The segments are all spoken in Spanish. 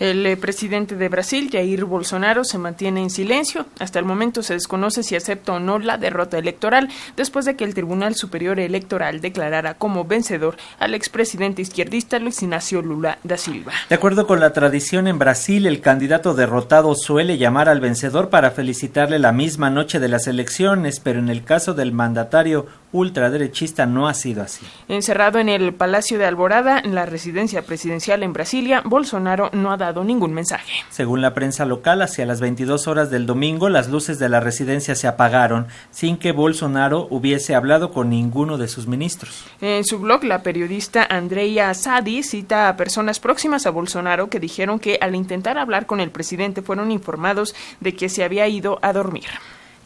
El eh, presidente de Brasil, Jair Bolsonaro, se mantiene en silencio. Hasta el momento se desconoce si acepta o no la derrota electoral, después de que el Tribunal Superior Electoral declarara como vencedor al expresidente izquierdista Luis Ignacio Lula da Silva. De acuerdo con la tradición en Brasil, el candidato derrotado suele llamar al vencedor para felicitarle la misma noche de las elecciones, pero en el caso del mandatario ultraderechista no ha sido así. Encerrado en el Palacio de Alborada, en la residencia presidencial en Brasilia, Bolsonaro no ha dado ningún mensaje. Según la prensa local, hacia las 22 horas del domingo, las luces de la residencia se apagaron sin que Bolsonaro hubiese hablado con ninguno de sus ministros. En su blog, la periodista Andrea Sadi cita a personas próximas a Bolsonaro que dijeron que al intentar hablar con el presidente fueron informados de que se había ido a dormir.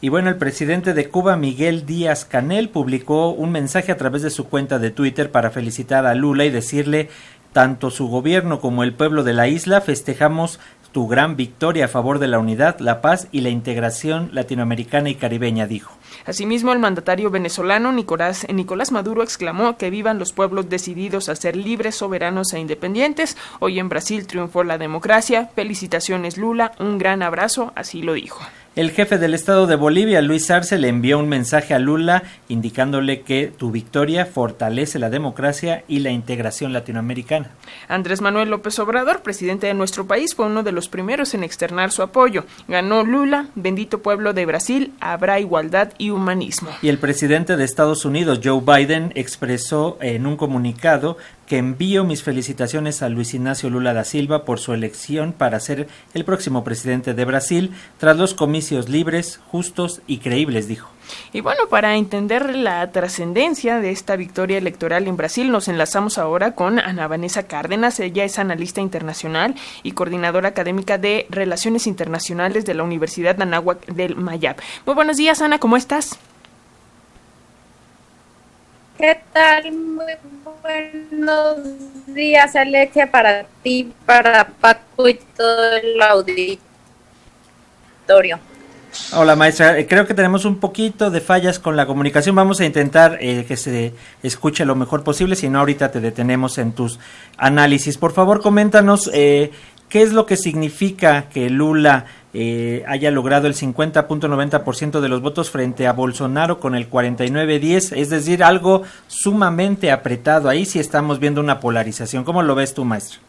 Y bueno, el presidente de Cuba, Miguel Díaz Canel, publicó un mensaje a través de su cuenta de Twitter para felicitar a Lula y decirle tanto su gobierno como el pueblo de la isla festejamos tu gran victoria a favor de la unidad, la paz y la integración latinoamericana y caribeña, dijo. Asimismo, el mandatario venezolano Nicolás, Nicolás Maduro exclamó que vivan los pueblos decididos a ser libres, soberanos e independientes. Hoy en Brasil triunfó la democracia. Felicitaciones Lula, un gran abrazo, así lo dijo. El jefe del Estado de Bolivia, Luis Arce, le envió un mensaje a Lula indicándole que tu victoria fortalece la democracia y la integración latinoamericana. Andrés Manuel López Obrador, presidente de nuestro país, fue uno de los primeros en externar su apoyo. Ganó Lula, bendito pueblo de Brasil, habrá igualdad y humanismo. Y el presidente de Estados Unidos, Joe Biden, expresó en un comunicado que envío mis felicitaciones a Luis Ignacio Lula da Silva por su elección para ser el próximo presidente de Brasil tras los comicios libres, justos y creíbles, dijo. Y bueno, para entender la trascendencia de esta victoria electoral en Brasil, nos enlazamos ahora con Ana Vanessa Cárdenas. Ella es analista internacional y coordinadora académica de Relaciones Internacionales de la Universidad de Anáhuac del Mayab. Muy buenos días, Ana, ¿cómo estás? ¿Qué tal? Muy buenos días, Alexia, para ti, para Paco y todo el auditorio. Hola maestra, eh, creo que tenemos un poquito de fallas con la comunicación. Vamos a intentar eh, que se escuche lo mejor posible, si no ahorita te detenemos en tus análisis. Por favor, coméntanos eh, qué es lo que significa que Lula eh, haya logrado el 50.90% de los votos frente a Bolsonaro con el 49.10, es decir, algo sumamente apretado. Ahí sí estamos viendo una polarización. ¿Cómo lo ves tú, maestro?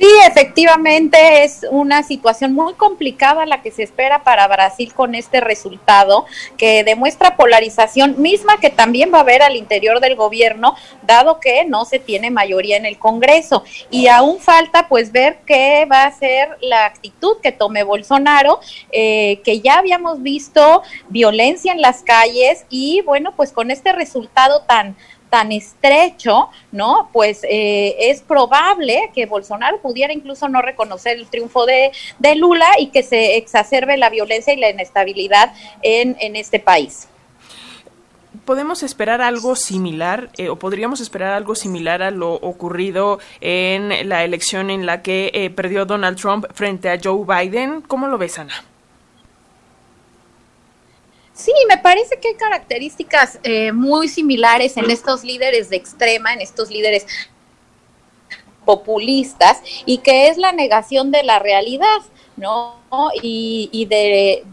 Sí, efectivamente es una situación muy complicada la que se espera para Brasil con este resultado que demuestra polarización misma que también va a haber al interior del gobierno, dado que no se tiene mayoría en el Congreso. Y aún falta pues ver qué va a ser la actitud que tome Bolsonaro, eh, que ya habíamos visto violencia en las calles y bueno, pues con este resultado tan tan estrecho, ¿no? Pues eh, es probable que Bolsonaro pudiera incluso no reconocer el triunfo de, Lula y que se exacerbe la violencia y la inestabilidad en, en este país. ¿Podemos esperar algo similar eh, o podríamos esperar algo similar a lo ocurrido en la elección en la que eh, perdió Donald Trump frente a Joe Biden? ¿Cómo lo ves, Ana? Sí, me parece que hay características eh, muy similares en estos líderes de extrema, en estos líderes populistas, y que es la negación de la realidad, ¿no? Y, de,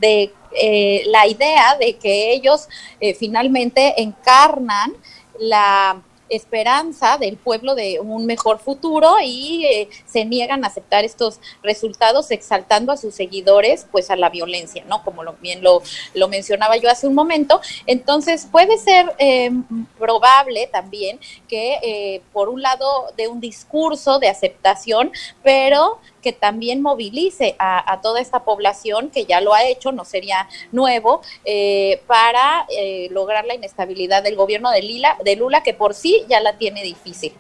eh, la idea de que ellos eh, finalmente encarnan la esperanza del pueblo de un mejor futuro y eh, se niegan a aceptar estos resultados exaltando a sus seguidores pues a la violencia, ¿no? Como lo, bien lo, lo mencionaba yo hace un momento. Entonces puede ser eh, probable también que eh, por un lado de un discurso de aceptación, pero que también movilice a, toda esta población que ya lo ha hecho, no sería nuevo, eh, para eh, lograr la inestabilidad del gobierno de, Lila, de Lula, que por sí ya la tiene difícil.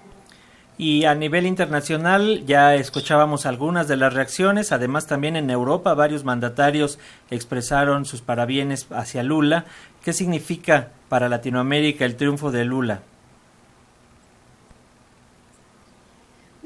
Y a nivel internacional ya escuchábamos algunas de las reacciones, además también en Europa varios mandatarios expresaron sus parabienes hacia Lula. ¿Qué significa para Latinoamérica el triunfo de Lula?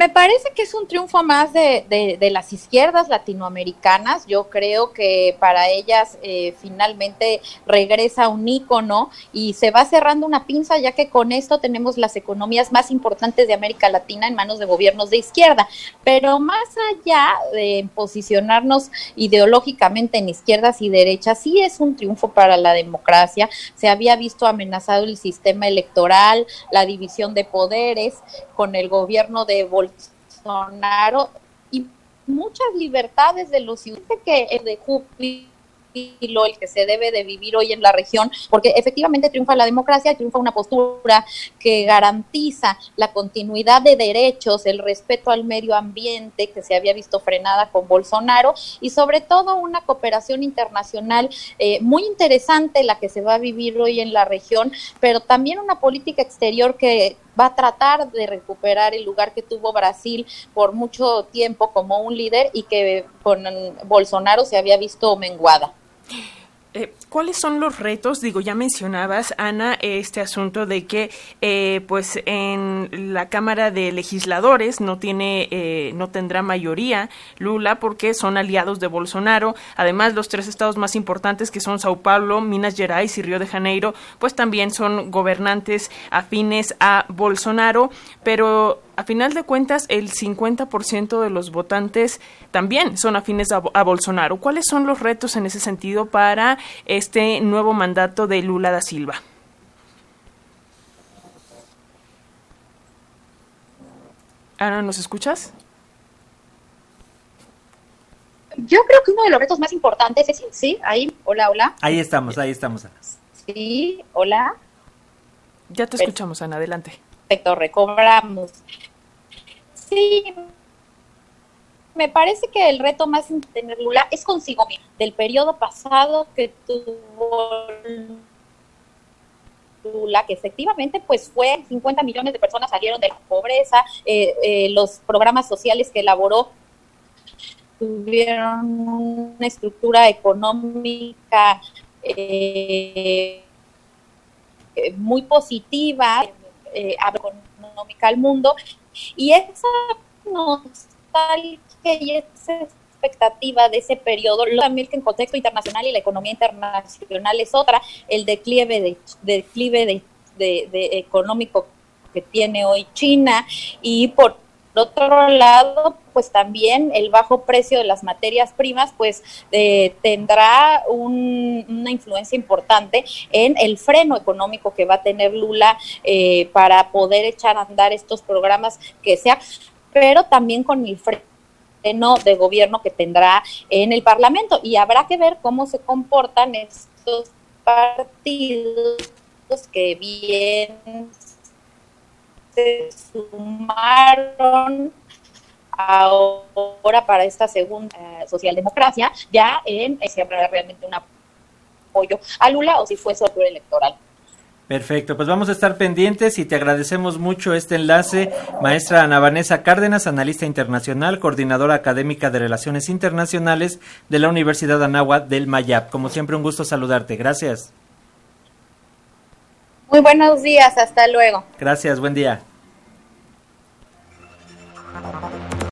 Me parece que es un triunfo más de, de, las izquierdas latinoamericanas. Yo creo que para ellas eh, finalmente regresa un ícono y se va cerrando una pinza, ya que con esto tenemos las economías más importantes de América Latina en manos de gobiernos de izquierda. Pero más allá de posicionarnos ideológicamente en izquierdas y derechas, sí es un triunfo para la democracia. Se había visto amenazado el sistema electoral, la división de poderes con el gobierno de Bolsonaro y muchas libertades de los ciudadanos. Que el de el que se debe de vivir hoy en la región, porque efectivamente triunfa la democracia, triunfa una postura que garantiza la continuidad de derechos, el respeto al medio ambiente que se había visto frenada con Bolsonaro y sobre todo una cooperación internacional eh, muy interesante la que se va a vivir hoy en la región, pero también una política exterior que va a tratar de recuperar el lugar que tuvo Brasil por mucho tiempo como un líder y que con Bolsonaro se había visto menguada. Eh, ¿Cuáles son los retos? Digo, ya mencionabas, Ana, este asunto de que, eh, pues, en la Cámara de Legisladores no tiene, eh, no tendrá mayoría Lula porque son aliados de Bolsonaro. Además, los tres estados más importantes que son Sao Paulo, Minas Gerais y Río de Janeiro, pues también son gobernantes afines a Bolsonaro. Pero a final de cuentas, el 50% de los votantes también son afines a, Bolsonaro. ¿Cuáles son los retos en ese sentido para este nuevo mandato de Lula da Silva? Ana, ¿nos escuchas? Yo creo que uno de los retos más importantes es, sí, ahí, hola, hola. Ahí estamos, ahí estamos. Sí, hola. Ya te escuchamos, Ana, adelante. Perfecto, recobramos. Sí, me parece que el reto más Lula es consigo mismo. Del periodo pasado que tuvo Lula, que efectivamente pues fue 50 millones de personas salieron de la pobreza, eh, eh, los programas sociales que elaboró tuvieron una estructura económica eh, muy positiva, económica al mundo. Y esa nostalgia y esa expectativa de ese periodo, también que en contexto internacional y la economía internacional es otra, el declive de, declive de, económico que tiene hoy China y por otro lado, pues también el bajo precio de las materias primas, pues eh, tendrá una influencia importante en el freno económico que va a tener Lula eh, para poder echar a andar estos programas que sea, pero también con el freno de gobierno que tendrá en el Parlamento. Y habrá que ver cómo se comportan estos partidos que bien se sumaron ahora para esta segunda eh, socialdemocracia, ya en eh, si habrá realmente un apoyo a Lula o si fue su electoral. Perfecto, pues vamos a estar pendientes y te agradecemos mucho este enlace, maestra Ana Vanessa Cárdenas, analista internacional, coordinadora académica de Relaciones Internacionales de la Universidad Anáhuac del Mayap. Como siempre, un gusto saludarte. Gracias. Muy buenos días, hasta luego. Gracias, buen día.